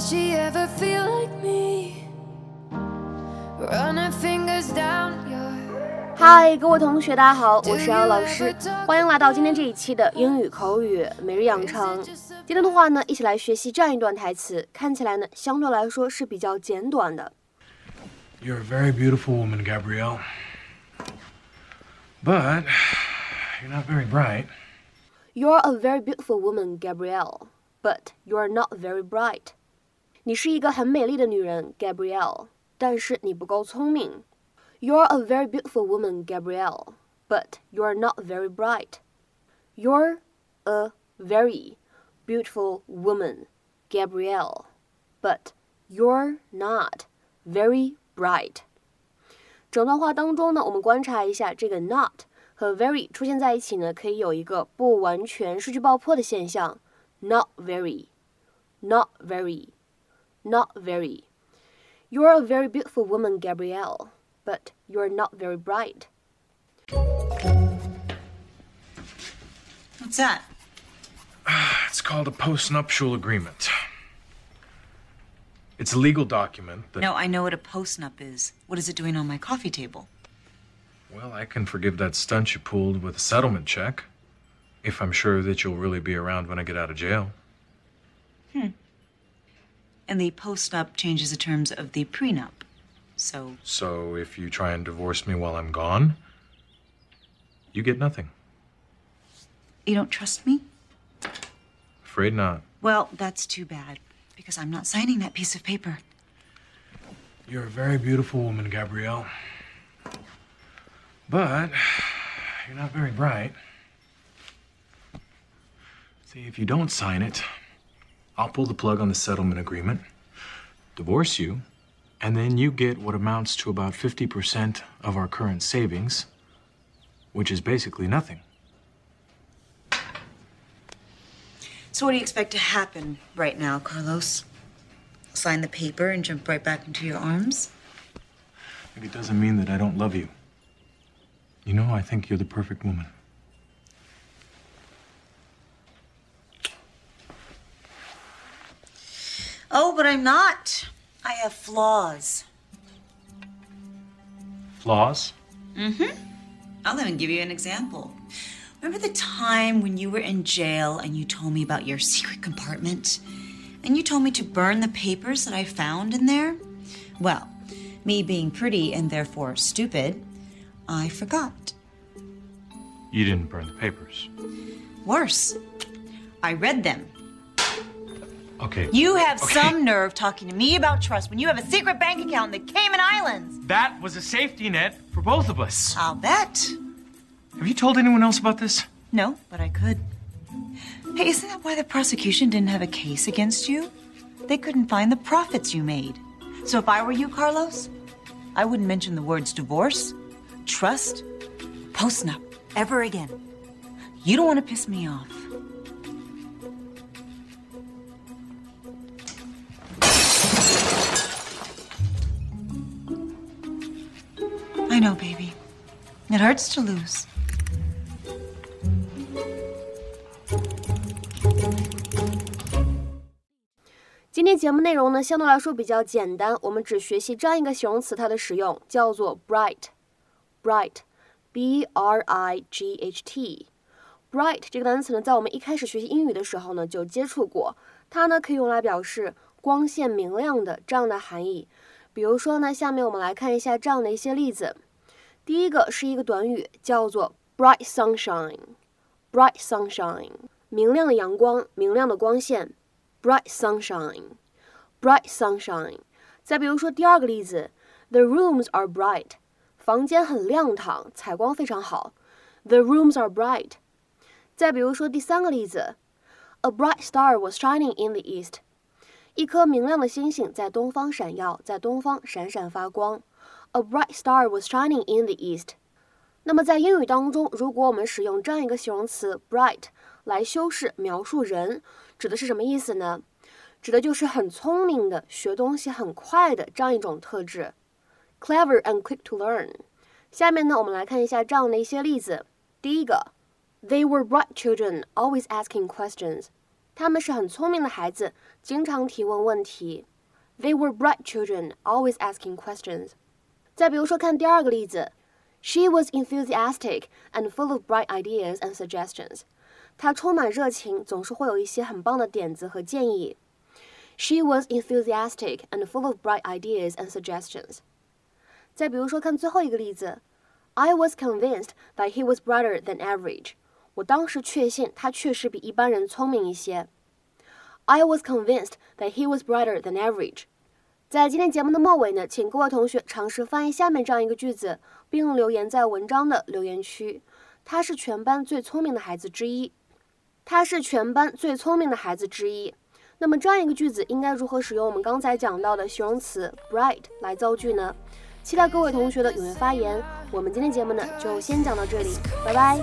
Does she ever feel like me? Running fingers down your 嗨，各位同学，大家好，我是姚老师，欢迎来到今天这一期的英语口语每日养成。今天的话呢，一起来学习这样一段台词，看起来呢相对来说是比较简短的。 You're a very beautiful woman, Gabrielle. But you're not very bright. You're a very beautiful woman, Gabrielle, but you're not very bright. 你是一个很美丽的女人，Gabrielle，但是你不够聪明。You're a very beautiful woman, Gabrielle, but you're not very bright. You're a very beautiful woman, Gabrielle, but you're not very bright. 整段话当中呢，我们观察一下这个 not 和 very 出现在一起呢，可以有一个不完全失去爆破的现象。Not very, not very, Not very. You're a very beautiful woman, Gabrielle, but you're not very bright. What's that? It's called a postnuptial agreement. It's a legal document that. No, I know what a postnup is. What is it doing on my coffee table? Well, I can forgive that stunt you pulled with a settlement check. If I'm sure that you'll really be around when I get out of jail. Hmm. And the postnup changes the terms of the prenup. So, So if you try and divorce me while I'm gone, you get nothing. you don't trust me? Afraid not. Well, that's too bad, because I'm not signing that piece of paper. You're a very beautiful woman, Gabrielle. But you're not very bright. See, if you don't sign it, I'll pull the plug on the settlement agreement, divorce you, and then you get what amounts to about 50% of our current savings, which is basically nothing. So, what do you expect to happen right now, Carlos? Sign the paper and jump right back into your arms? It doesn't mean that I don't love you. You know, I think you're the perfect woman. But I'm not. I have flaws. Flaws? Mm hmm. I'll even give you an example. Remember the time when you were in jail and you told me about your secret compartment? And you told me to burn the papers that I found in there? Well, me being pretty and therefore stupid, I forgot. You didn't burn the papers. Worse, I read them. Okay. You have Okay. some nerve talking to me about trust when you have a secret bank account in the Cayman Islands. That was a safety net for both of us. I'll bet. Have you told anyone else about this? No, but I could. Hey, isn't that why the prosecution didn't have a case against you? They couldn't find the profits you made. So if I were you, Carlos, I wouldn't mention the words divorce, trust, postnup ever again. You don't want to piss me off. No baby. It hurts to lose. 今天节目内容呢，相对来说比较简单，我们只学习这样一个形容词，它的使用叫做 bright，bright，b r i g h t。bright 这个单词呢，在我们一开始学习英语的时候呢，就接触过，它呢可以用来表示光线明亮的这样的含义。比如说呢，下面我们来看一下这样的一些例子。第一个是一个短语，叫做 bright sunshine，bright sunshine，明亮的阳光，明亮的光线。bright sunshine, bright sunshine。再比如说第二个例子，The rooms are bright，房间很亮堂，采光非常好。The rooms are bright。再比如说第三个例子，A bright star was shining in the east，一颗明亮的星星在东方闪耀，在东方闪闪发光。A bright star was shining in the east。那么在英语当中，如果我们使用这样一个形容词 bright 来修饰描述人，指的是什么意思呢？指的就是很聪明的，学东西很快的这样一种特质，clever and quick to learn。下面呢，我们来看一下这样的一些例子。第一个，They were bright children, always asking questions. 他们是很聪明的孩子，经常提问问题。They were bright children, always asking questions. 再比如说，看第二个例子，She was enthusiastic and full of bright ideas and suggestions. 她充满热情，总是会有一些很棒的点子和建议。She was enthusiastic and full of bright ideas and suggestions. 再比如说，看最后一个例子，I was convinced that he was brighter than average. 我当时确信他确实比一般人聪明一些。I was convinced that he was brighter than average. 在今天节目的末尾呢，请各位同学尝试翻译下面这样一个句子，并留言在文章的留言区。他是全班最聪明的孩子之一。他是全班最聪明的孩子之一。那么这样一个句子应该如何使用我们刚才讲到的形容词 bright 来造句呢？期待各位同学的踊跃发言。我们今天节目呢就先讲到这里，拜拜。